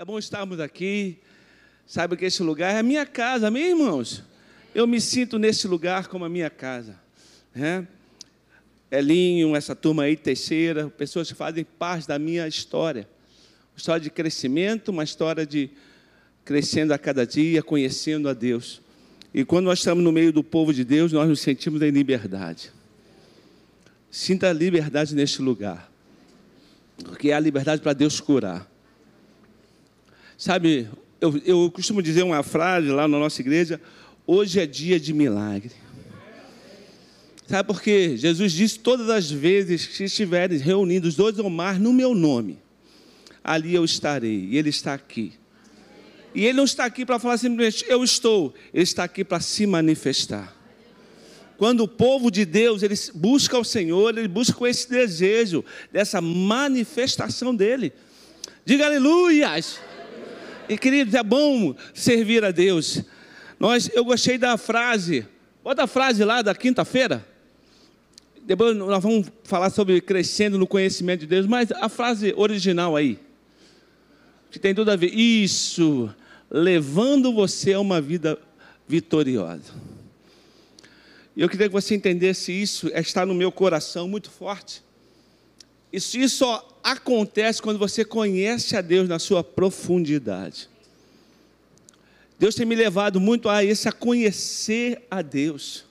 É bom estarmos aqui. Saiba que esse lugar é a minha casa, amém, irmãos? Eu me sinto nesse lugar como a minha casa. Né? Elinho, essa turma aí, Teixeira, pessoas que fazem parte da minha história. História de crescimento, uma história de crescendo a cada dia, conhecendo a Deus. E quando nós estamos no meio do povo de Deus, nós nos sentimos em liberdade. Sinta a liberdade neste lugar. Porque é a liberdade para Deus curar. Sabe, eu, eu costumo dizer uma frase lá na nossa igreja: hoje é dia de milagre. Sabe por quê? Jesus disse todas as vezes que estiverem reunidos dois ou mais no meu nome, ali eu estarei, e Ele está aqui. E Ele não está aqui para falar simplesmente eu estou, Ele está aqui para se manifestar. Quando o povo de Deus ele busca o Senhor, ele busca esse desejo dessa manifestação dele. Diga aleluias. E queridos, é bom servir a Deus. Nós, eu gostei da frase. Bota a frase lá da quinta-feira. Depois nós vamos falar sobre crescendo no conhecimento de Deus, mas a frase original aí, que tem tudo a ver. Isso, levando você a uma vida vitoriosa. Eu queria que você entendesse isso, é está no meu coração muito forte. Isso, isso acontece quando você conhece a Deus na sua profundidade. Deus tem me levado muito a isso, a conhecer a Deus.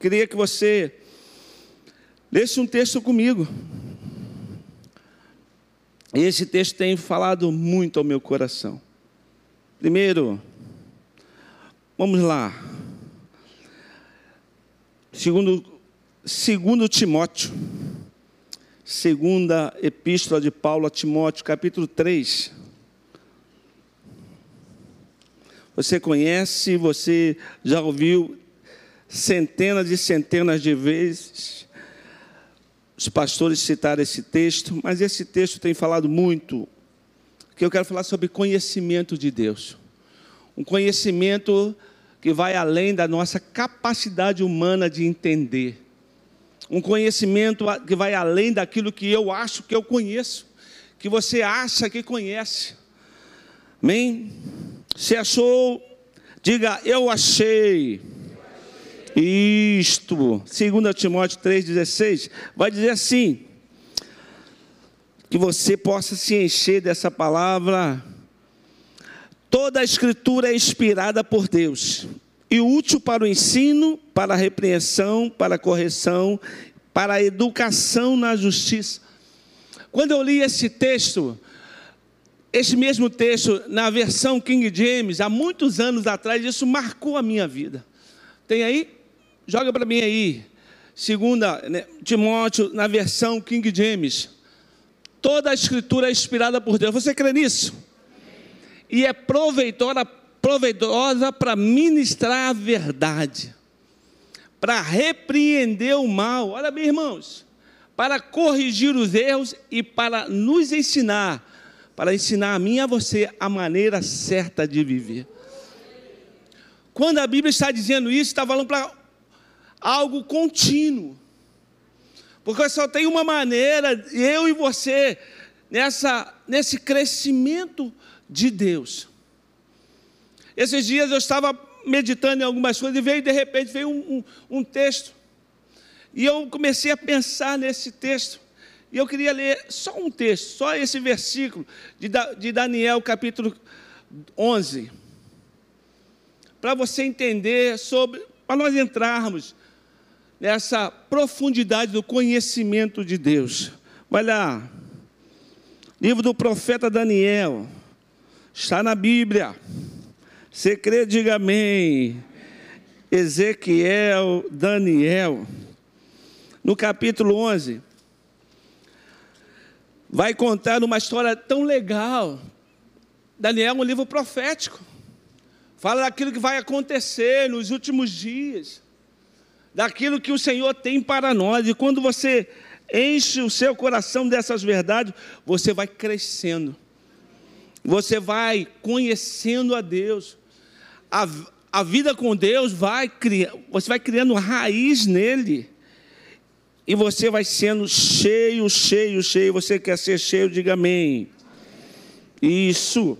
Queria que você lesse um texto comigo. Esse texto tem falado muito ao meu coração. Primeiro, vamos lá. Segundo, segundo Timóteo. Segunda Epístola de Paulo a Timóteo, capítulo 3. Você conhece, você já ouviu centenas e centenas de vezes os pastores citar esse texto, mas esse texto tem falado muito, que eu quero falar sobre conhecimento de Deus. Um conhecimento que vai além da nossa capacidade humana de entender um conhecimento que vai além daquilo que eu acho que eu conheço, que você acha que conhece. Amém? Se achou, diga eu achei. Isto, 2 Timóteo 3,16, vai dizer assim: que você possa se encher dessa palavra. Toda a Escritura é inspirada por Deus e útil para o ensino, para a repreensão, para a correção, para a educação na justiça. Quando eu li esse texto, esse mesmo texto, na versão King James, há muitos anos atrás, isso marcou a minha vida. Tem aí? Joga para mim aí. Segunda, né, Timóteo, na versão King James. Toda a escritura é inspirada por Deus. Você crê nisso? E é proveitosa proveitosa para ministrar a verdade, para repreender o mal. Olha bem, irmãos, para corrigir os erros e para nos ensinar, para ensinar a mim e a você a maneira certa de viver. Quando a Bíblia está dizendo isso, está falando para algo contínuo. Porque só tem uma maneira, eu e você, nessa, nesse crescimento de Deus. Esses dias eu estava meditando em algumas coisas e veio, de repente, veio um, um, um texto. E eu comecei a pensar nesse texto. E eu queria ler só um texto, só esse versículo de, de Daniel, capítulo 11. Para você entender sobre, para nós entrarmos nessa profundidade do conhecimento de Deus. Vai lá. Livro do profeta Daniel. Está na Bíblia. Você crê, diga amém. Ezequiel, Daniel, no capítulo 11, vai contar uma história tão legal. Daniel é um livro profético. Fala daquilo que vai acontecer nos últimos dias, daquilo que o Senhor tem para nós. E quando você enche o seu coração dessas verdades, você vai crescendo. Você vai conhecendo a Deus a, a vida com Deus vai criar, você vai criando raiz nele. E você vai sendo cheio, cheio, cheio. Você quer ser cheio, diga amém. Isso.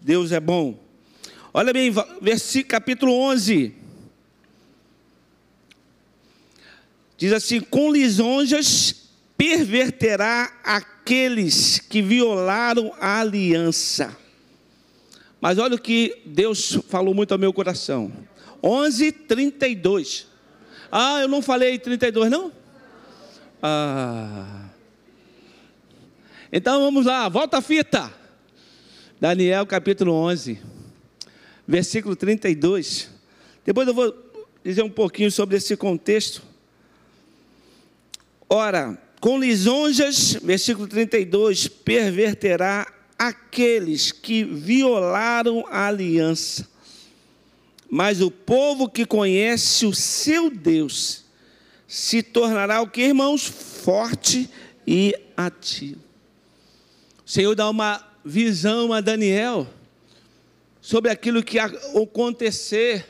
Deus é bom. Olha bem, versículo capítulo 11. Diz assim: com lisonjas perverterá aqueles que violaram a aliança. Mas olha o que Deus falou muito ao meu coração. 11, 32. Ah, eu não falei 32, não? Ah. Então vamos lá, volta a fita. Daniel capítulo 11, versículo 32. Depois eu vou dizer um pouquinho sobre esse contexto. Ora, com lisonjas, versículo 32, perverterá aqueles que violaram a aliança. Mas o povo que conhece o seu Deus se tornará o que, irmãos? Forte e ativo. O Senhor dá uma visão a Daniel sobre aquilo que ia acontecer,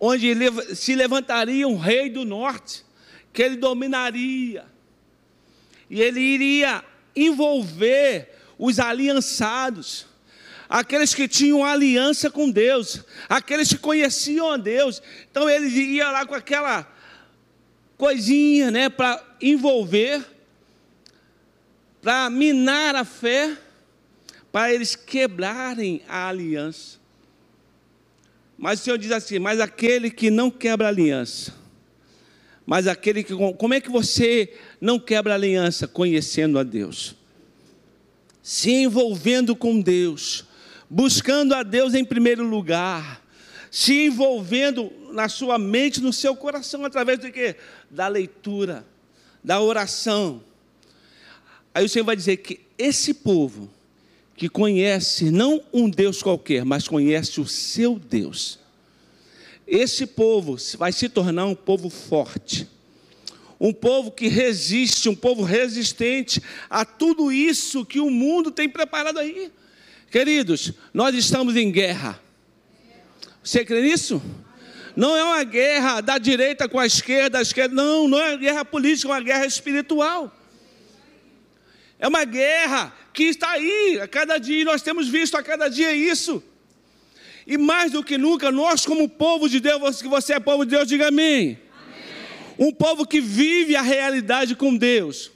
onde se levantaria um rei do norte que ele dominaria. E ele iria envolver os aliançados, aqueles que tinham aliança com Deus, aqueles que conheciam a Deus. Então ele ia lá com aquela coisinha, né, para envolver, para minar a fé, para eles quebrarem a aliança. Mas o Senhor diz assim: mas aquele que não quebra aliança, mas aquele que. Como é que você não quebra aliança? Conhecendo a Deus, se envolvendo com Deus, buscando a Deus em primeiro lugar, se envolvendo na sua mente, no seu coração, através do que? Da leitura, da oração. Aí o Senhor vai dizer que esse povo, que conhece não um Deus qualquer, mas conhece o seu Deus, esse povo vai se tornar um povo forte, um povo que resiste, um povo resistente a tudo isso que o mundo tem preparado aí. Queridos, nós estamos em guerra. Você crê nisso? Não é uma guerra da direita com a esquerda, a esquerda, não, não é uma guerra política, é uma guerra espiritual. É uma guerra que está aí a cada dia, e nós temos visto a cada dia isso. E mais do que nunca, nós, como povo de Deus, que você é povo de Deus, diga amém. Um povo que vive a realidade com Deus.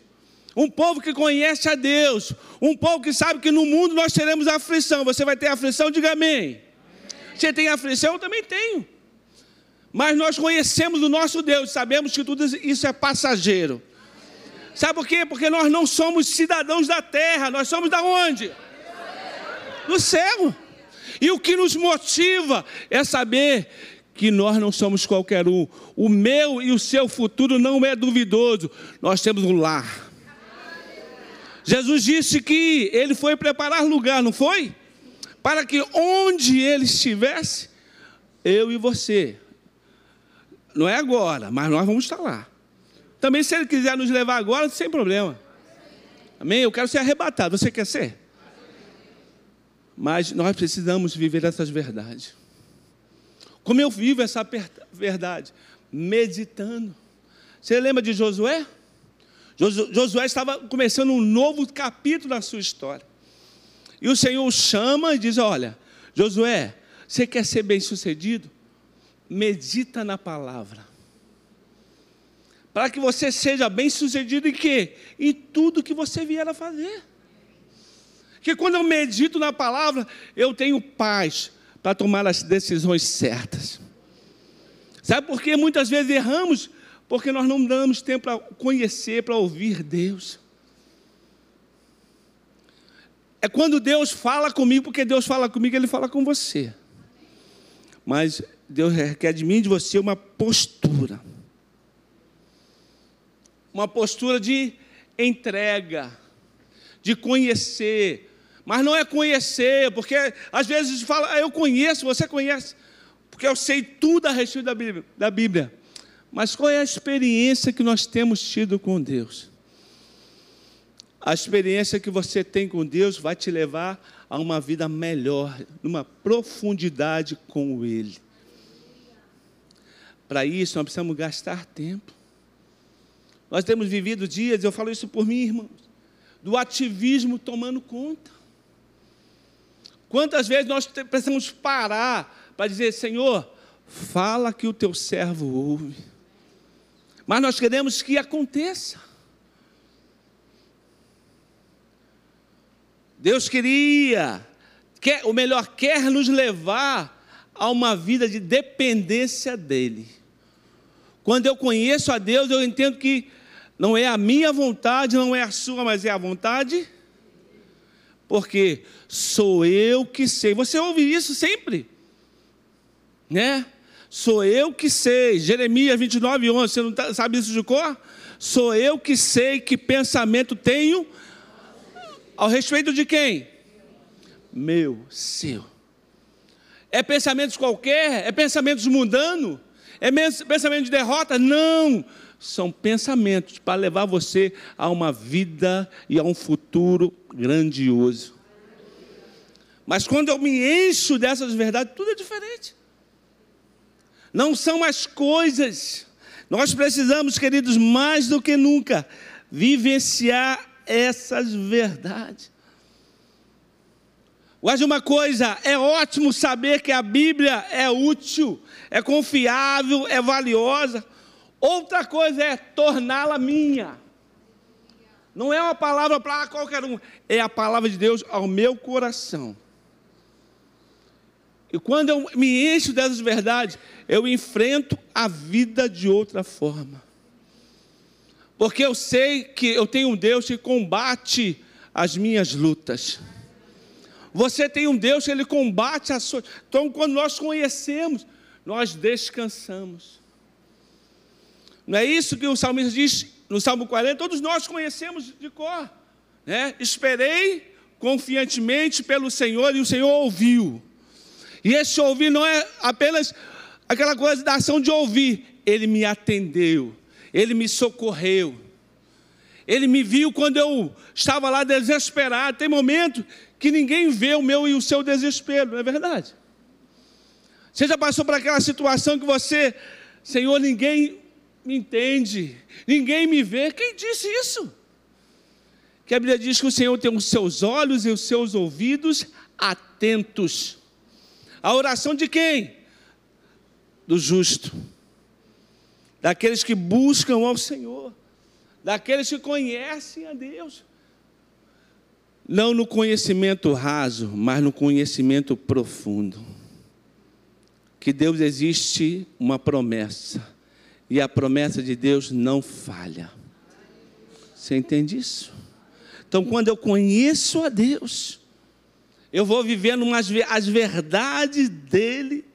Um povo que conhece a Deus. Um povo que sabe que no mundo nós teremos aflição. Você vai ter aflição, diga amém. Você tem aflição? Eu também tenho. Mas nós conhecemos o nosso Deus, sabemos que tudo isso é passageiro. Sabe por quê? Porque nós não somos cidadãos da terra, nós somos da onde? Do céu. E o que nos motiva é saber que nós não somos qualquer um. O meu e o seu futuro não é duvidoso. Nós temos um lar. Jesus disse que ele foi preparar lugar, não foi? Para que onde ele estivesse, eu e você. Não é agora, mas nós vamos estar lá. Também, se ele quiser nos levar agora, sem problema. Amém? Eu quero ser arrebatado. Você quer ser? Mas nós precisamos viver essas verdades. Como eu vivo essa verdade? Meditando. Você lembra de Josué? Josué estava começando um novo capítulo na sua história. E o Senhor chama e diz: Olha, Josué, você quer ser bem sucedido? Medita na palavra. Para que você seja bem sucedido em quê? Em tudo que você vier a fazer que quando eu medito na palavra, eu tenho paz para tomar as decisões certas. Sabe por que muitas vezes erramos? Porque nós não damos tempo para conhecer, para ouvir Deus. É quando Deus fala comigo, porque Deus fala comigo, Ele fala com você. Mas Deus requer de mim e de você uma postura. Uma postura de entrega, de conhecer, mas não é conhecer, porque às vezes fala, ah, eu conheço, você conhece, porque eu sei tudo a respeito da Bíblia, da Bíblia. Mas qual é a experiência que nós temos tido com Deus? A experiência que você tem com Deus vai te levar a uma vida melhor, numa profundidade com Ele. Para isso, nós precisamos gastar tempo. Nós temos vivido dias, eu falo isso por mim, irmãos, do ativismo tomando conta. Quantas vezes nós precisamos parar para dizer, Senhor, fala que o teu servo ouve. Mas nós queremos que aconteça. Deus queria, quer, ou melhor, quer nos levar a uma vida de dependência dEle. Quando eu conheço a Deus, eu entendo que não é a minha vontade, não é a sua, mas é a vontade. Porque sou eu que sei. Você ouve isso sempre, né? Sou eu que sei. Jeremias 29, 11. Você não tá, sabe isso de cor? Sou eu que sei que pensamento tenho ao respeito de quem? Meu, seu. É pensamentos qualquer? É pensamentos mundanos? É pensamento de derrota? Não. São pensamentos para levar você a uma vida e a um futuro grandioso. Mas quando eu me encho dessas verdades, tudo é diferente. Não são as coisas. Nós precisamos, queridos, mais do que nunca, vivenciar essas verdades. Mas uma coisa, é ótimo saber que a Bíblia é útil, é confiável, é valiosa. Outra coisa é torná-la minha. Não é uma palavra para qualquer um, é a palavra de Deus ao meu coração. E quando eu me encho dessas verdades, eu enfrento a vida de outra forma. Porque eu sei que eu tenho um Deus que combate as minhas lutas. Você tem um Deus que ele combate a sua. Então, quando nós conhecemos, nós descansamos. Não é isso que o salmista diz no Salmo 40? Todos nós conhecemos de cor. Né? Esperei confiantemente pelo Senhor e o Senhor ouviu. E esse ouvir não é apenas aquela coisa da ação de ouvir, ele me atendeu, ele me socorreu. Ele me viu quando eu estava lá desesperado. Tem momento que ninguém vê o meu e o seu desespero, não é verdade? Você já passou por aquela situação que você, Senhor, ninguém me entende, ninguém me vê. Quem disse isso? Que a Bíblia diz que o Senhor tem os seus olhos e os seus ouvidos atentos. A oração de quem? Do justo, daqueles que buscam ao Senhor, daqueles que conhecem a Deus. Não no conhecimento raso, mas no conhecimento profundo. Que Deus existe uma promessa, e a promessa de Deus não falha. Você entende isso? Então, quando eu conheço a Deus, eu vou vivendo umas, as verdades dele.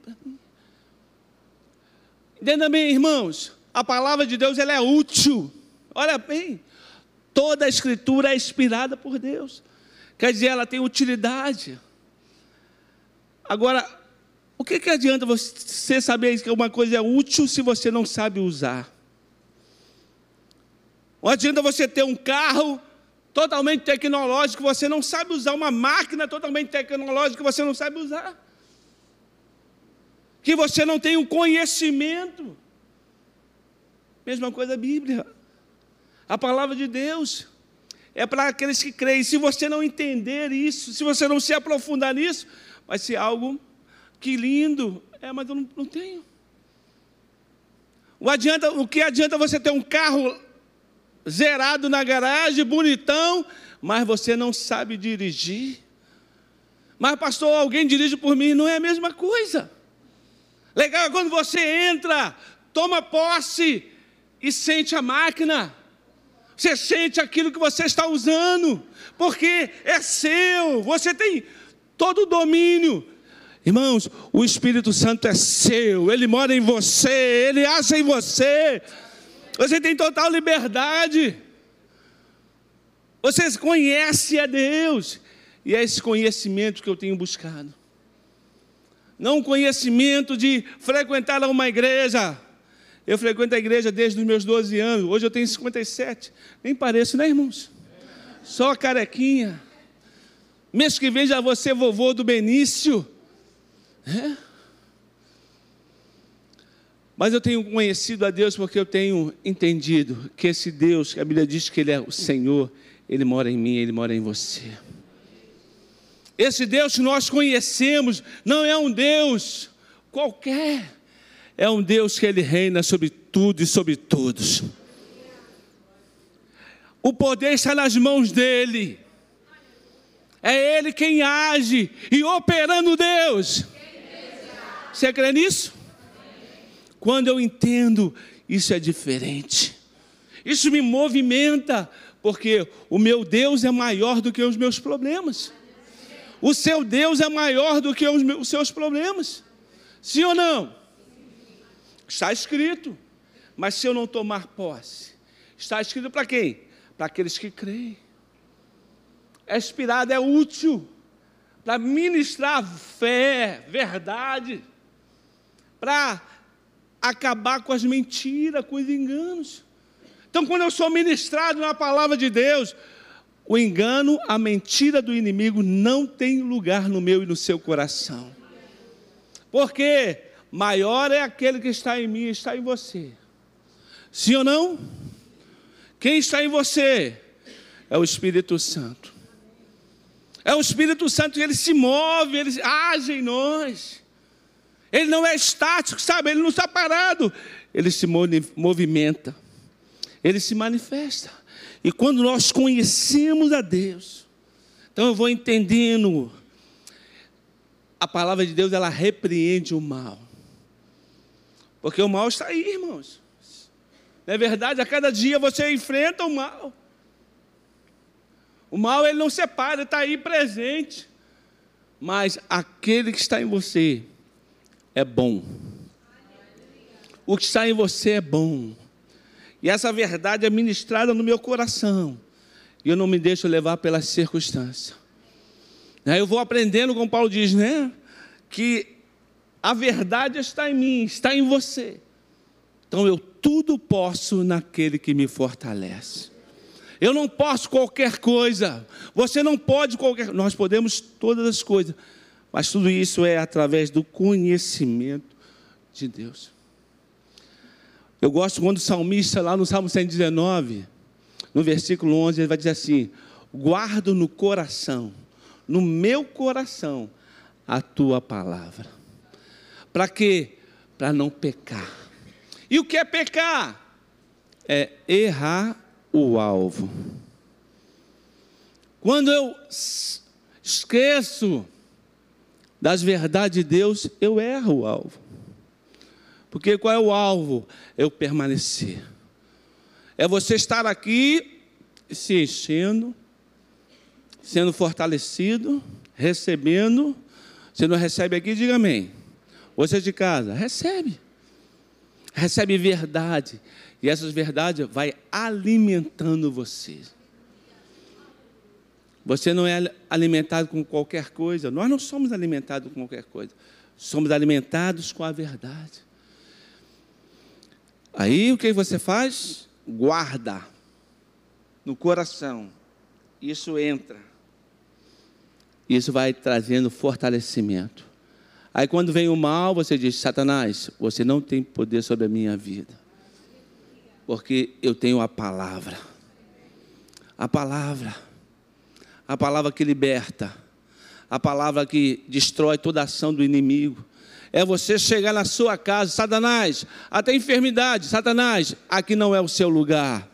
Entenda bem, irmãos, a palavra de Deus ela é útil. Olha bem, toda a escritura é inspirada por Deus. Quer dizer, ela tem utilidade. Agora, o que, que adianta você saber que uma coisa é útil se você não sabe usar? Não adianta você ter um carro totalmente tecnológico, você não sabe usar uma máquina totalmente tecnológica você não sabe usar. Que você não tem um conhecimento. Mesma coisa a Bíblia. A palavra de Deus é para aqueles que creem. Se você não entender isso, se você não se aprofundar nisso, vai ser algo que lindo. É, mas eu não, não tenho. O, adianta, o que adianta você ter um carro zerado na garagem, bonitão, mas você não sabe dirigir. Mas, pastor, alguém dirige por mim, não é a mesma coisa. Legal é quando você entra, toma posse e sente a máquina. Você sente aquilo que você está usando, porque é seu, você tem todo o domínio. Irmãos, o Espírito Santo é seu, ele mora em você, ele age em você. Você tem total liberdade. Você conhece a Deus. E é esse conhecimento que eu tenho buscado. Não um conhecimento de frequentar uma igreja. Eu frequento a igreja desde os meus 12 anos. Hoje eu tenho 57. Nem pareço, né, irmãos? Só carequinha. Mês que vem já vou ser vovô do Benício. É? Mas eu tenho conhecido a Deus porque eu tenho entendido que esse Deus, que a Bíblia diz que Ele é o Senhor, Ele mora em mim, Ele mora em você. Esse Deus que nós conhecemos não é um Deus qualquer, é um Deus que ele reina sobre tudo e sobre todos. O poder está nas mãos dele. É ele quem age e operando Deus. Você crê nisso? Quando eu entendo, isso é diferente. Isso me movimenta, porque o meu Deus é maior do que os meus problemas. O seu Deus é maior do que os, meus, os seus problemas. Sim ou não? Está escrito. Mas se eu não tomar posse, está escrito para quem? Para aqueles que creem. É inspirado, é útil para ministrar fé, verdade, para acabar com as mentiras, com os enganos. Então, quando eu sou ministrado na palavra de Deus, o engano, a mentira do inimigo não tem lugar no meu e no seu coração. Porque maior é aquele que está em mim e está em você. Sim ou não? Quem está em você? É o Espírito Santo. É o Espírito Santo, ele se move, ele age em nós. Ele não é estático, sabe? Ele não está parado. Ele se movimenta. Ele se manifesta. E quando nós conhecemos a Deus, então eu vou entendendo. A palavra de Deus, ela repreende o mal. Porque o mal está aí, irmãos. Não é verdade? A cada dia você enfrenta o mal. O mal, ele não separa, está aí presente. Mas aquele que está em você, é bom. O que está em você é bom. E essa verdade é ministrada no meu coração. E eu não me deixo levar pelas circunstâncias. Eu vou aprendendo, como Paulo diz, né? Que a verdade está em mim, está em você. Então eu tudo posso naquele que me fortalece. Eu não posso qualquer coisa. Você não pode qualquer. Nós podemos todas as coisas mas tudo isso é através do conhecimento de Deus. Eu gosto quando o salmista, lá no Salmo 119, no versículo 11, ele vai dizer assim: Guardo no coração, no meu coração, a tua palavra. Para quê? Para não pecar. E o que é pecar? É errar o alvo. Quando eu esqueço das verdades de Deus, eu erro o alvo. Porque qual é o alvo? Eu permanecer. É você estar aqui se enchendo, sendo fortalecido, recebendo. Você não recebe aqui, diga amém. Você de casa, recebe. Recebe verdade. E essas verdades vai alimentando você. Você não é alimentado com qualquer coisa. Nós não somos alimentados com qualquer coisa. Somos alimentados com a verdade. Aí o que você faz? Guarda no coração. Isso entra. Isso vai trazendo fortalecimento. Aí quando vem o mal, você diz: Satanás, você não tem poder sobre a minha vida. Porque eu tenho a palavra. A palavra a palavra que liberta, a palavra que destrói toda ação do inimigo. É você chegar na sua casa, Satanás, até enfermidade, Satanás, aqui não é o seu lugar.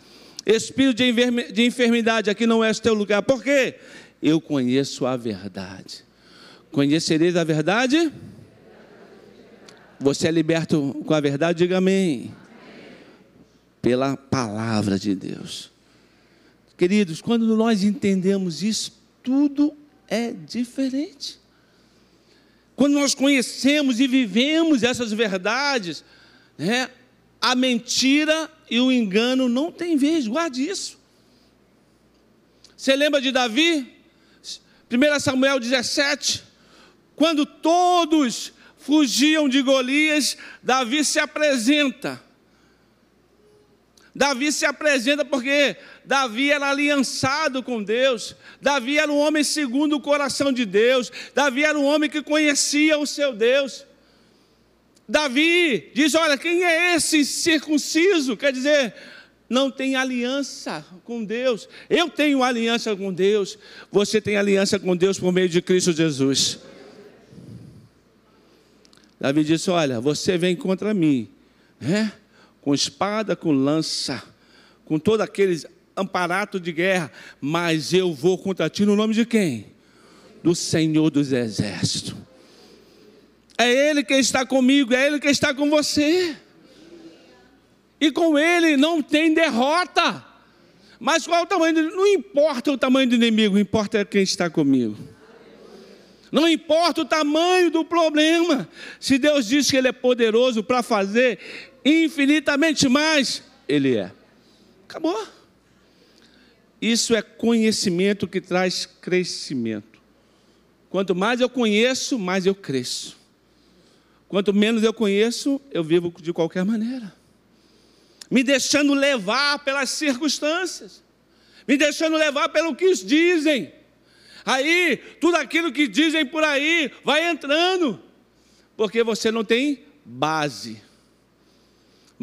Espírito de enfermidade, aqui não é o seu lugar. Por quê? Eu conheço a verdade. Conhecereis a verdade? Você é liberto com a verdade? Diga amém. Pela palavra de Deus. Queridos, quando nós entendemos isso, tudo é diferente. Quando nós conhecemos e vivemos essas verdades, né, a mentira e o engano não tem vez, guarde isso. Você lembra de Davi? 1 Samuel 17, quando todos fugiam de Golias, Davi se apresenta. Davi se apresenta porque Davi era aliançado com Deus, Davi era um homem segundo o coração de Deus, Davi era um homem que conhecia o seu Deus. Davi diz: Olha, quem é esse circunciso? Quer dizer, não tem aliança com Deus. Eu tenho aliança com Deus. Você tem aliança com Deus por meio de Cristo Jesus. Davi disse: Olha, você vem contra mim, né? Com espada, com lança, com todo aqueles amparato de guerra, mas eu vou contra ti no nome de quem? Do Senhor dos Exércitos. É Ele que está comigo, é Ele que está com você. E com Ele não tem derrota. Mas qual é o tamanho Não importa o tamanho do inimigo, importa quem está comigo. Não importa o tamanho do problema, se Deus diz que Ele é poderoso para fazer infinitamente mais, Ele é. Acabou. Isso é conhecimento que traz crescimento. Quanto mais eu conheço, mais eu cresço. Quanto menos eu conheço, eu vivo de qualquer maneira. Me deixando levar pelas circunstâncias, me deixando levar pelo que dizem. Aí, tudo aquilo que dizem por aí vai entrando, porque você não tem base.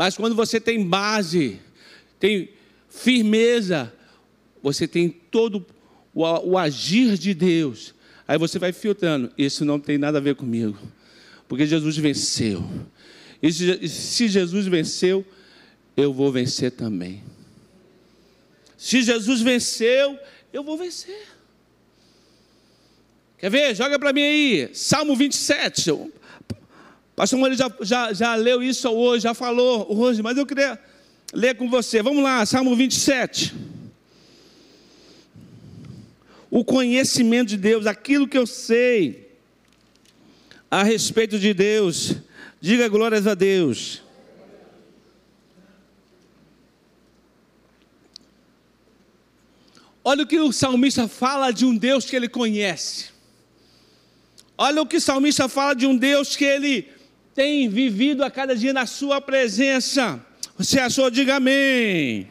Mas quando você tem base, tem firmeza, você tem todo o, o agir de Deus. Aí você vai filtrando. Isso não tem nada a ver comigo, porque Jesus venceu. E se Jesus venceu, eu vou vencer também. Se Jesus venceu, eu vou vencer. Quer ver? Joga para mim aí, Salmo 27. Pastor Moreira já, já, já leu isso hoje, já falou hoje, mas eu queria ler com você. Vamos lá, Salmo 27. O conhecimento de Deus, aquilo que eu sei a respeito de Deus. Diga glórias a Deus. Olha o que o salmista fala de um Deus que ele conhece. Olha o que o salmista fala de um Deus que ele tem vivido a cada dia na sua presença. Você achou? Diga amém.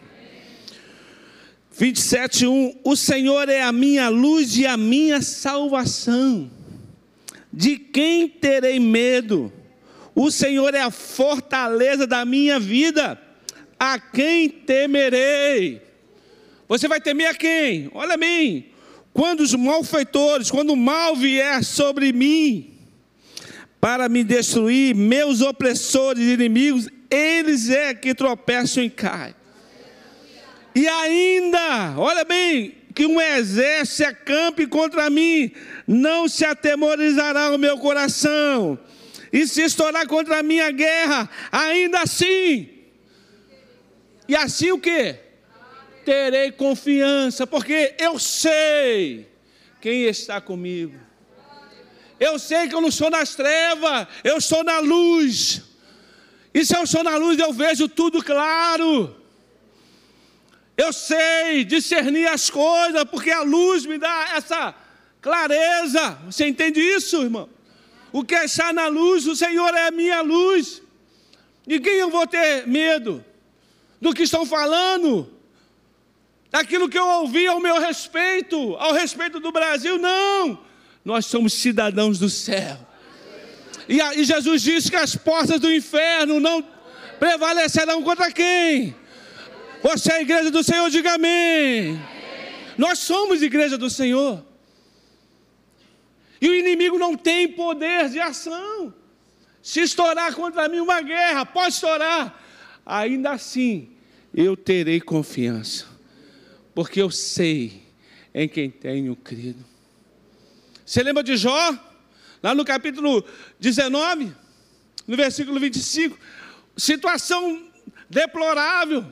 27, 1: O Senhor é a minha luz e a minha salvação. De quem terei medo? O Senhor é a fortaleza da minha vida. A quem temerei? Você vai temer a quem? Olha a mim. Quando os malfeitores, quando o mal vier sobre mim, para me destruir, meus opressores e inimigos, eles é que tropeçam e caem. E ainda, olha bem, que um exército se acampe contra mim, não se atemorizará o meu coração. E se estourar contra a minha guerra, ainda assim. E assim o que? terei confiança, porque eu sei quem está comigo. Eu sei que eu não estou nas trevas, eu estou na luz. E se eu estou na luz, eu vejo tudo claro. Eu sei discernir as coisas, porque a luz me dá essa clareza. Você entende isso, irmão? O que é está na luz, o Senhor é a minha luz. De quem eu vou ter medo? Do que estão falando? daquilo que eu ouvi ao meu respeito, ao respeito do Brasil, não. Nós somos cidadãos do céu. E, e Jesus disse que as portas do inferno não prevalecerão contra quem? Você é a igreja do Senhor, diga amém. Nós somos igreja do Senhor. E o inimigo não tem poder de ação. Se estourar contra mim uma guerra, pode estourar. Ainda assim, eu terei confiança porque eu sei em quem tenho crido. Você lembra de Jó? Lá no capítulo 19, no versículo 25, situação deplorável.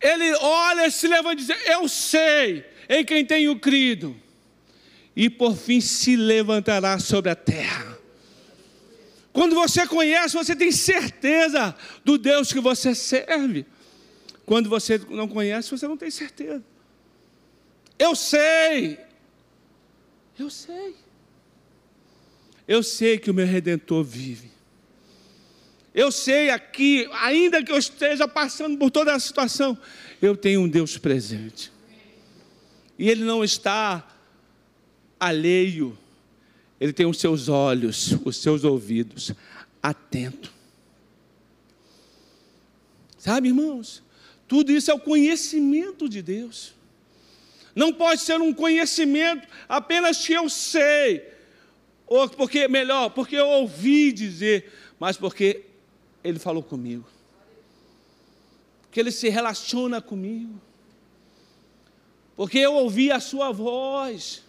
Ele olha, se levanta e diz: Eu sei em quem tenho crido, e por fim se levantará sobre a terra. Quando você conhece, você tem certeza do Deus que você serve. Quando você não conhece, você não tem certeza. Eu sei. Eu sei. Eu sei que o meu redentor vive. Eu sei aqui, ainda que eu esteja passando por toda a situação, eu tenho um Deus presente. E Ele não está alheio, Ele tem os seus olhos, os seus ouvidos, atento. Sabe, irmãos? Tudo isso é o conhecimento de Deus. Não pode ser um conhecimento apenas que eu sei, ou porque melhor, porque eu ouvi dizer, mas porque ele falou comigo. Que ele se relaciona comigo. Porque eu ouvi a sua voz.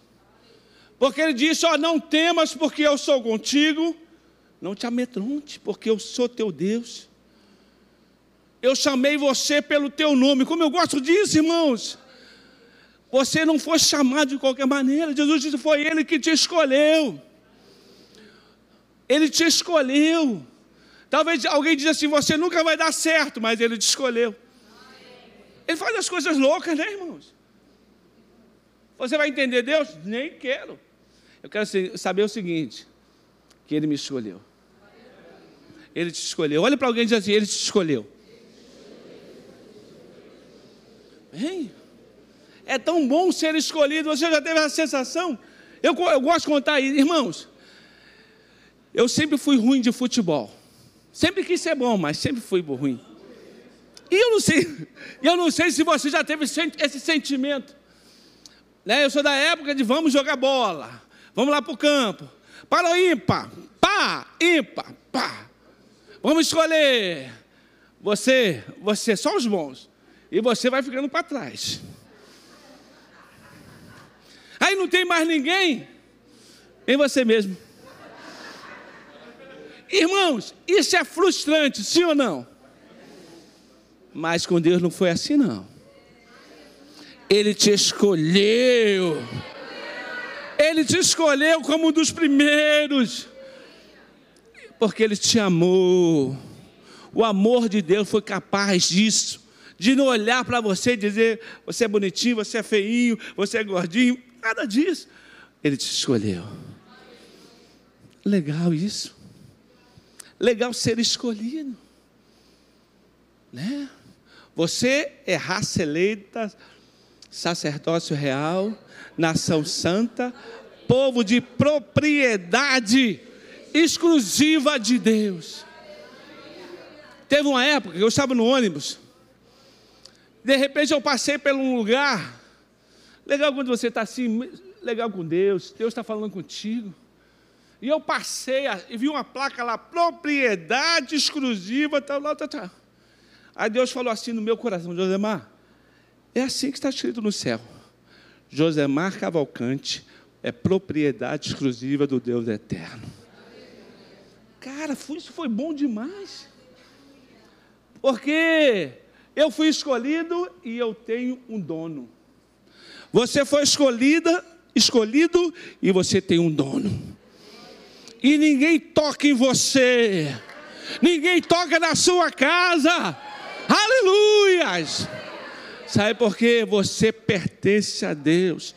Porque ele disse: Ó, oh, não temas, porque eu sou contigo. Não te amedronte, porque eu sou teu Deus. Eu chamei você pelo teu nome. Como eu gosto disso, irmãos. Você não foi chamado de qualquer maneira. Jesus disse: Foi Ele que te escolheu. Ele te escolheu. Talvez alguém diga assim: Você nunca vai dar certo, mas Ele te escolheu. Ele faz as coisas loucas, né, irmãos? Você vai entender Deus? Nem quero. Eu quero saber o seguinte: que Ele me escolheu. Ele te escolheu. Olha para alguém e diz assim: Ele te escolheu. Hein? É tão bom ser escolhido. Você já teve essa sensação? Eu, eu gosto de contar aí, irmãos. Eu sempre fui ruim de futebol. Sempre quis ser bom, mas sempre fui ruim. E eu não sei, eu não sei se você já teve esse sentimento. Né? Eu sou da época de vamos jogar bola, vamos lá para o campo. Para o ímpar, pá, ímpar, pá. Vamos escolher. Você, você, só os bons. E você vai ficando para trás. Aí não tem mais ninguém, em você mesmo. Irmãos, isso é frustrante, sim ou não? Mas com Deus não foi assim, não. Ele te escolheu. Ele te escolheu como um dos primeiros. Porque Ele te amou. O amor de Deus foi capaz disso. De não olhar para você e dizer: você é bonitinho, você é feinho, você é gordinho. Nada disso. Ele te escolheu. Legal isso. Legal ser escolhido. Né? Você é raça eleita, sacerdócio real, nação santa, povo de propriedade exclusiva de Deus. Teve uma época que eu estava no ônibus, de repente eu passei por um lugar, legal quando você está assim, legal com Deus, Deus está falando contigo. E eu passei e vi uma placa lá, propriedade exclusiva, tal, tal, tal, tal. Aí Deus falou assim no meu coração, Josemar, é assim que está escrito no céu. Josemar Cavalcante é propriedade exclusiva do Deus eterno. Cara, isso foi bom demais. Porque eu fui escolhido e eu tenho um dono. Você foi escolhida, escolhido e você tem um dono e ninguém toca em você, ninguém toca na sua casa. Aleluias! Sabe por quê? Você pertence a Deus.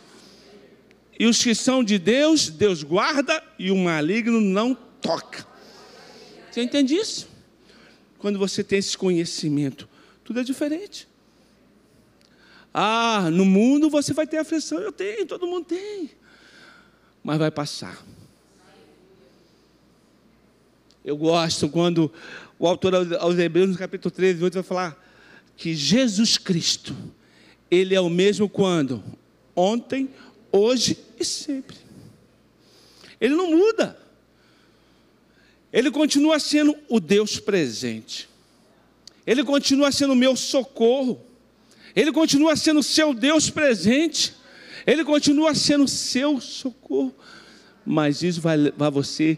E os que são de Deus, Deus guarda e o maligno não toca. Você entende isso? Quando você tem esse conhecimento, tudo é diferente. Ah, no mundo você vai ter aflição, eu tenho, todo mundo tem. Mas vai passar. Eu gosto quando o autor aos Hebreus, no capítulo 13, 8, vai falar que Jesus Cristo, Ele é o mesmo quando? Ontem, hoje e sempre. Ele não muda. Ele continua sendo o Deus presente. Ele continua sendo o meu socorro. Ele continua sendo seu Deus presente. Ele continua sendo seu socorro. Mas isso vai levar você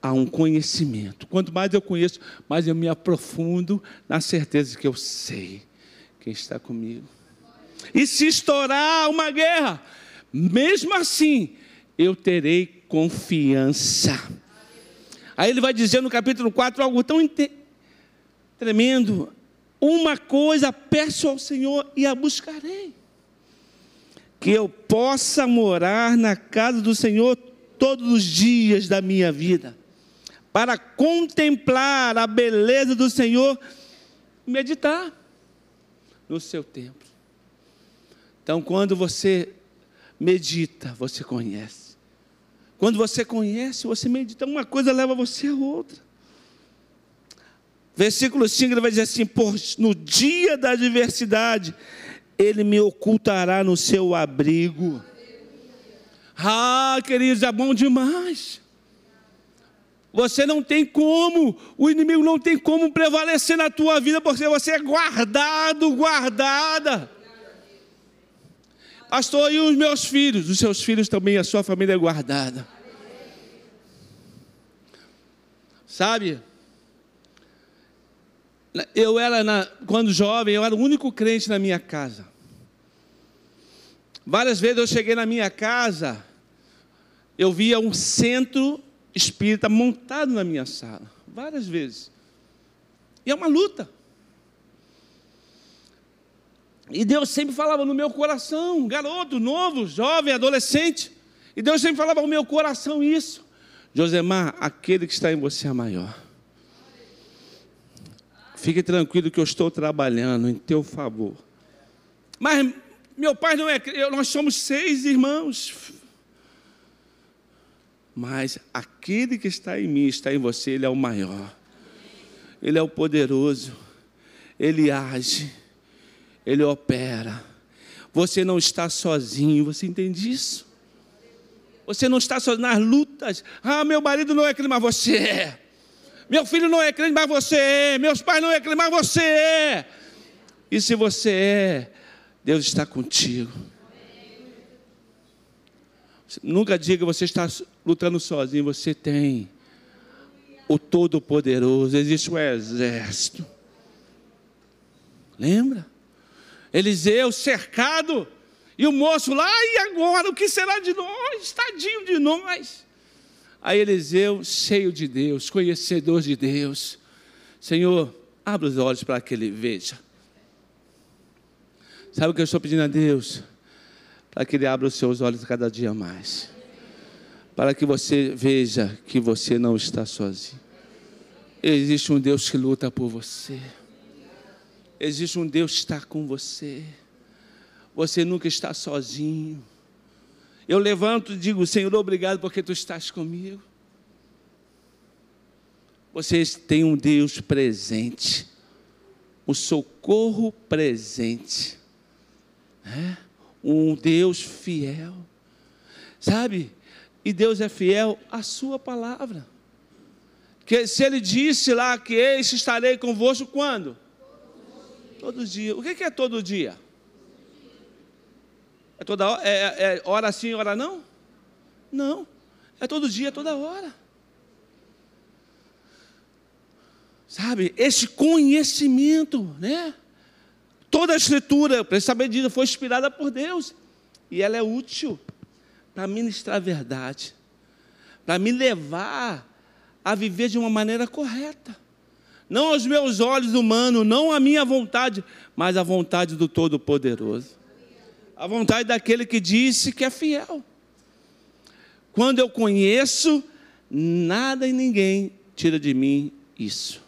a um conhecimento. Quanto mais eu conheço, mais eu me aprofundo na certeza que eu sei quem está comigo. E se estourar uma guerra, mesmo assim, eu terei confiança. Aí ele vai dizer no capítulo 4 algo tão tremendo. Uma coisa peço ao Senhor e a buscarei. Que eu possa morar na casa do Senhor todos os dias da minha vida para contemplar a beleza do Senhor, meditar no seu templo. Então, quando você medita, você conhece. Quando você conhece, você medita. Uma coisa leva você a outra. Versículo 5 ele vai dizer assim: no dia da adversidade, ele me ocultará no seu abrigo. Ah, queridos, é bom demais. Você não tem como, o inimigo não tem como prevalecer na tua vida, porque você é guardado, guardada. Pastor, e os meus filhos? Os seus filhos também, a sua família é guardada. Sabe? Eu era, na, quando jovem, eu era o único crente na minha casa. Várias vezes eu cheguei na minha casa, eu via um centro espírita montado na minha sala, várias vezes. E é uma luta. E Deus sempre falava no meu coração, garoto, novo, jovem, adolescente. E Deus sempre falava no meu coração isso. Josemar, aquele que está em você é maior. Fique tranquilo que eu estou trabalhando em teu favor. Mas meu pai não é, nós somos seis irmãos, mas aquele que está em mim, está em você, ele é o maior. Ele é o poderoso. Ele age. Ele opera. Você não está sozinho, você entende isso? Você não está sozinho nas lutas. Ah, meu marido não é crente, mas você é. Meu filho não é crente, mas você é. Meus pais não é crente, mas você é. E se você é, Deus está contigo. Nunca diga que você está lutando sozinho, você tem o Todo-Poderoso, existe o um exército. Lembra? Eliseu cercado, e o moço lá, e agora? O que será de nós? Tadinho de nós. Aí Eliseu, cheio de Deus, conhecedor de Deus, Senhor, abra os olhos para que ele veja. Sabe o que eu estou pedindo a Deus? para que Ele abra os seus olhos cada dia mais, para que você veja que você não está sozinho. Existe um Deus que luta por você, existe um Deus que está com você, você nunca está sozinho. Eu levanto e digo, Senhor, obrigado porque tu estás comigo. Vocês têm um Deus presente, um socorro presente. É? um Deus fiel. Sabe? E Deus é fiel à sua palavra. Que se ele disse lá que eis estarei convosco quando? Todo dia. O que é todo dia? É toda hora, é, é hora sim, hora não? Não. É todo dia, toda hora. Sabe, esse conhecimento, né? Toda a escritura, para saber disso, foi inspirada por Deus. E ela é útil para ministrar a verdade, para me levar a viver de uma maneira correta. Não aos meus olhos humanos, não a minha vontade, mas a vontade do Todo-Poderoso. A vontade daquele que disse que é fiel. Quando eu conheço, nada e ninguém tira de mim isso.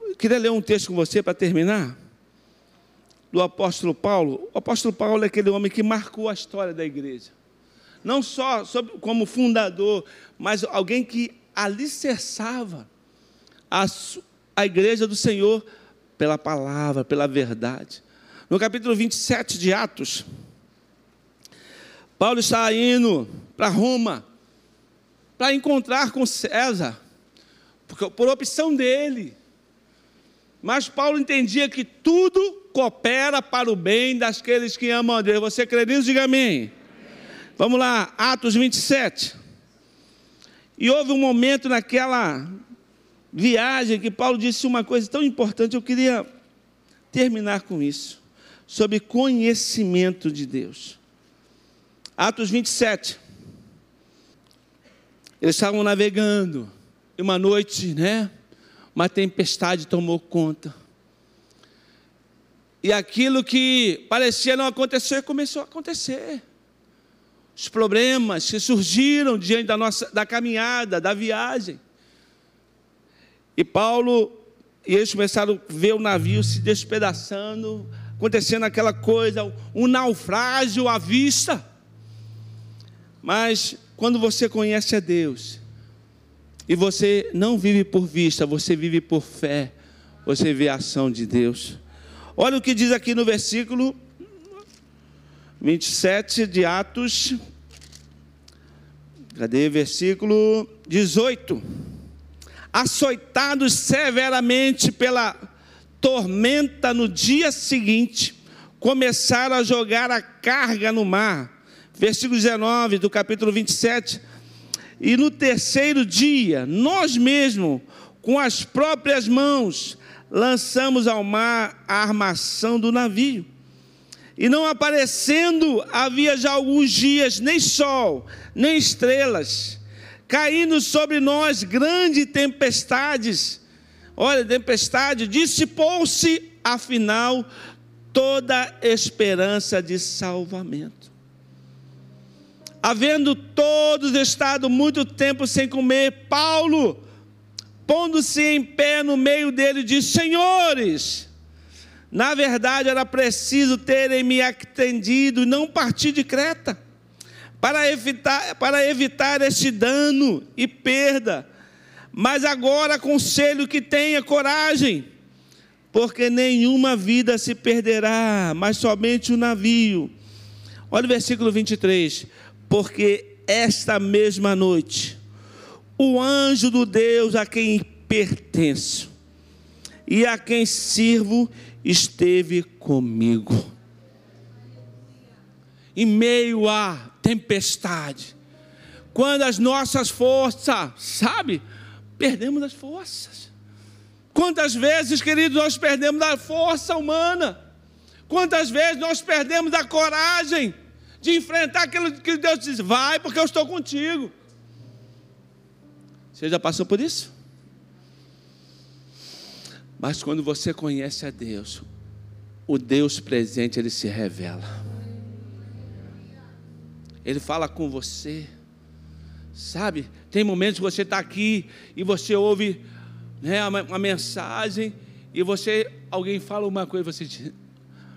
Eu queria ler um texto com você para terminar do apóstolo Paulo, o apóstolo Paulo é aquele homem que marcou a história da igreja. Não só como fundador, mas alguém que alicerçava a, a igreja do Senhor pela palavra, pela verdade. No capítulo 27 de Atos, Paulo está indo para Roma para encontrar com César, por opção dele. Mas Paulo entendia que tudo coopera para o bem daqueles que amam a Deus. Você crê nisso? Diga amém. Vamos lá, Atos 27. E houve um momento naquela viagem que Paulo disse uma coisa tão importante, eu queria terminar com isso, sobre conhecimento de Deus. Atos 27. Eles estavam navegando, e uma noite, né? Uma tempestade tomou conta. E aquilo que parecia não acontecer, começou a acontecer. Os problemas que surgiram diante da nossa da caminhada, da viagem. E Paulo e eles começaram a ver o navio se despedaçando, acontecendo aquela coisa, um naufrágio à vista. Mas quando você conhece a Deus, E você não vive por vista, você vive por fé. Você vê a ação de Deus. Olha o que diz aqui no versículo 27 de Atos. Cadê? Versículo 18. Açoitados severamente pela tormenta no dia seguinte, começaram a jogar a carga no mar. Versículo 19 do capítulo 27. E no terceiro dia, nós mesmos, com as próprias mãos, lançamos ao mar a armação do navio e não aparecendo havia já alguns dias nem sol, nem estrelas, caindo sobre nós grandes tempestades. Olha, tempestade, dissipou-se afinal toda esperança de salvamento. Havendo todos estado muito tempo sem comer, Paulo, pondo-se em pé no meio dele, disse: Senhores, na verdade, era preciso terem me atendido e não partir de Creta, para evitar, para evitar este dano e perda. Mas agora aconselho que tenha coragem, porque nenhuma vida se perderá, mas somente o navio. Olha o versículo 23. Porque esta mesma noite, o anjo do Deus a quem pertenço e a quem sirvo esteve comigo. Em meio à tempestade, quando as nossas forças, sabe, perdemos as forças. Quantas vezes, queridos, nós perdemos a força humana? Quantas vezes nós perdemos a coragem de enfrentar aquilo que Deus diz: vai, porque eu estou contigo. Você já passou por isso? Mas quando você conhece a Deus, o Deus presente, ele se revela. Ele fala com você. Sabe? Tem momentos que você está aqui e você ouve né, uma, uma, mensagem e você, alguém fala uma coisa e você diz,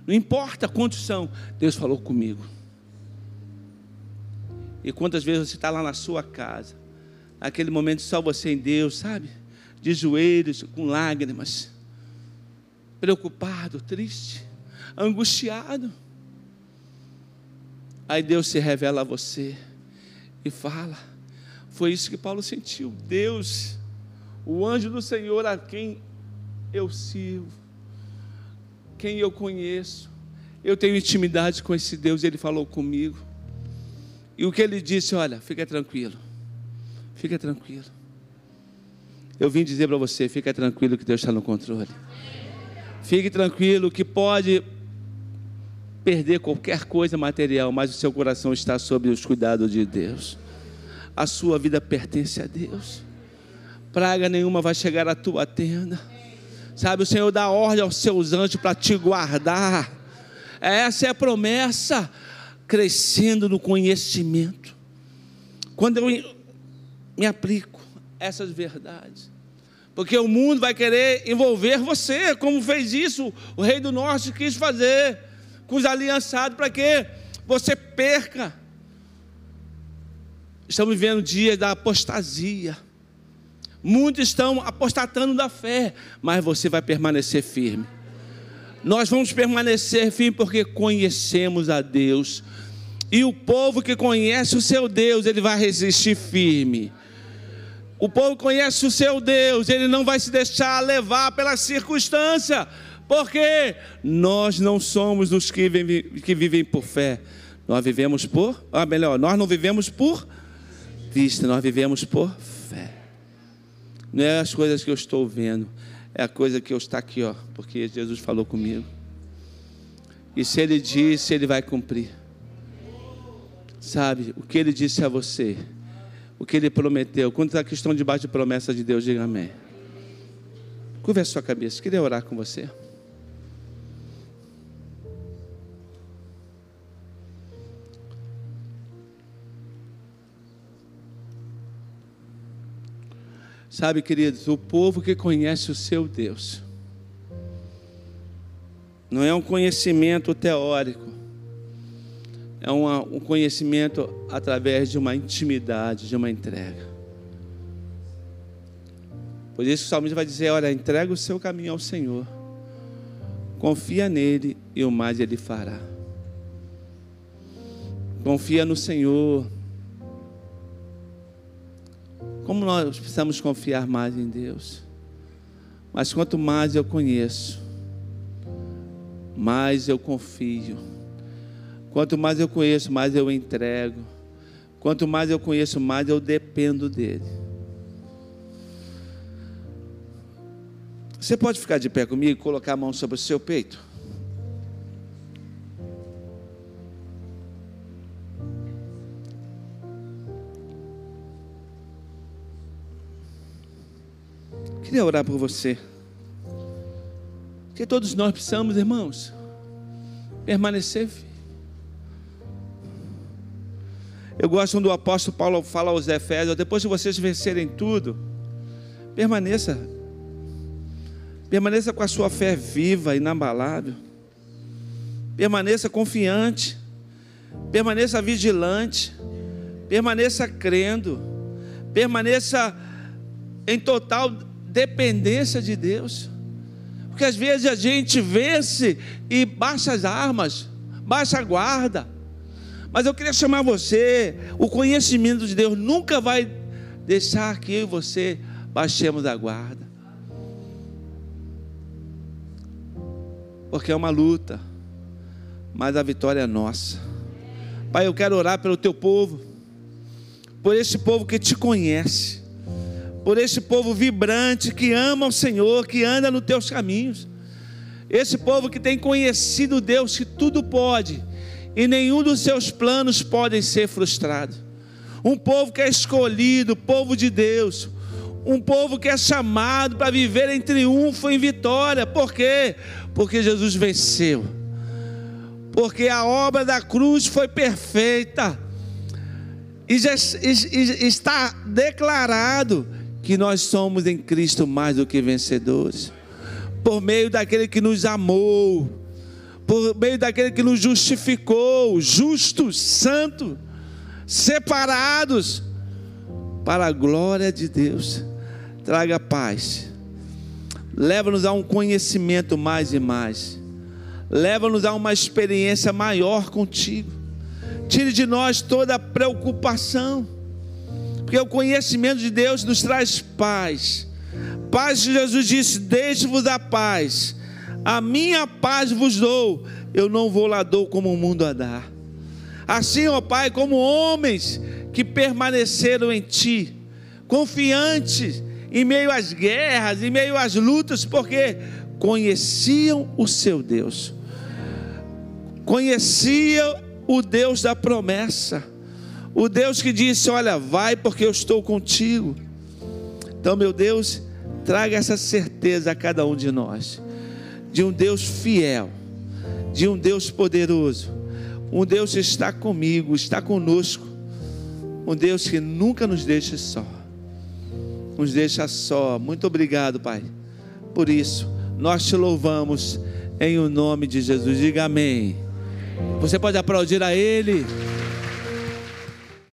não importa quantos são, Deus falou comigo. E quantas vezes você está lá na sua casa, naquele momento só você em Deus, sabe? De joelhos, com lágrimas preocupado, triste, angustiado. Aí Deus se revela a você e fala. Foi isso que Paulo sentiu. Deus, o anjo do Senhor a quem eu sirvo, quem eu conheço, eu tenho intimidade com esse Deus, ele falou comigo. E o que ele disse, olha, fica tranquilo. Fica tranquilo. Eu vim dizer para você, fica tranquilo que Deus está no controle. Fique tranquilo que pode perder qualquer coisa material, mas o seu coração está sob os cuidados de Deus. A sua vida pertence a Deus. Praga nenhuma vai chegar à tua tenda. Sabe, o Senhor dá ordem aos seus anjos para te guardar. Essa é a promessa, crescendo no conhecimento. Quando eu me aplico essas verdades, porque o mundo vai querer envolver você, como fez isso o rei do norte quis fazer com os aliançados, para que você perca. Estamos vivendo dias da apostasia. Muitos estão apostatando da fé, mas você vai permanecer firme. Nós vamos permanecer firme porque conhecemos a Deus. E o povo que conhece o seu Deus, ele vai resistir firme. O povo conhece o seu Deus, ele não vai se deixar levar pela circunstância, porque nós não somos os que vivem, que vivem por fé, nós vivemos por, ah, melhor, nós não vivemos por vista, nós vivemos por fé. Não é as coisas que eu estou vendo, é a coisa que eu estou aqui, ó, porque Jesus falou comigo. E se ele disse, ele vai cumprir. Sabe, o que ele disse a você, o que ele prometeu. Quando que estão debaixo de promessa de Deus, diga amém. Curva a sua cabeça, queria orar com você. Sabe, queridos, o povo que conhece o seu Deus, não é um conhecimento teórico, é uma, um conhecimento através de uma intimidade, de uma entrega. Por isso o salmista vai dizer: Olha, entrega o seu caminho ao Senhor, confia nele e o mais ele fará. Confia no Senhor. Como nós precisamos confiar mais em Deus. Mas quanto mais eu conheço, mais eu confio. Quanto mais eu conheço, mais eu entrego. Quanto mais eu conheço, mais eu dependo dele. Você pode ficar de pé comigo e colocar a mão sobre o seu peito? Queria orar por você. Porque todos nós precisamos, irmãos, permanecer. Eu gosto quando o apóstolo Paulo fala aos Efésios: depois de vocês vencerem tudo, permaneça. Permaneça com a sua fé viva, inabalável. Permaneça confiante. Permaneça vigilante. Permaneça crendo. Permaneça em total dependência de Deus. Porque às vezes a gente vence e baixa as armas, baixa a guarda. Mas eu queria chamar você, o conhecimento de Deus nunca vai deixar que eu e você baixemos a guarda. Porque é uma luta, mas a vitória é nossa. Pai, eu quero orar pelo teu povo, por esse povo que te conhece por esse povo vibrante que ama o Senhor, que anda nos teus caminhos. Esse povo que tem conhecido Deus que tudo pode e nenhum dos seus planos podem ser frustrados. Um povo que é escolhido, povo de Deus, um povo que é chamado para viver em triunfo, em vitória. Por quê? Porque Jesus venceu. Porque a obra da cruz foi perfeita. E já está declarado que nós somos em Cristo mais do que vencedores, por meio daquele que nos amou, por meio daquele que nos justificou, justos, santos, separados para a glória de Deus. Traga paz, leva-nos a um conhecimento mais e mais, leva-nos a uma experiência maior contigo. Tire de nós toda a preocupação porque o conhecimento de Deus nos traz paz. Paz que Jesus disse: Deixe-vos a paz, a minha paz vos dou, eu não vou lá dou como o mundo a dar. Assim, ó Pai, como homens que permaneceram em Ti, confiantes em meio às guerras, em meio às lutas, porque conheciam o seu Deus, conheciam o Deus da promessa o Deus que disse: Olha, vai porque eu estou contigo. Então, meu Deus, traga essa certeza a cada um de nós, de um Deus fiel, de um Deus poderoso, um Deus que está comigo, está conosco, um Deus que nunca nos deixa só, nos deixa só. Muito obrigado, Pai, por isso, nós te louvamos em o nome de Jesus. Diga amém. Você pode aplaudir a Ele.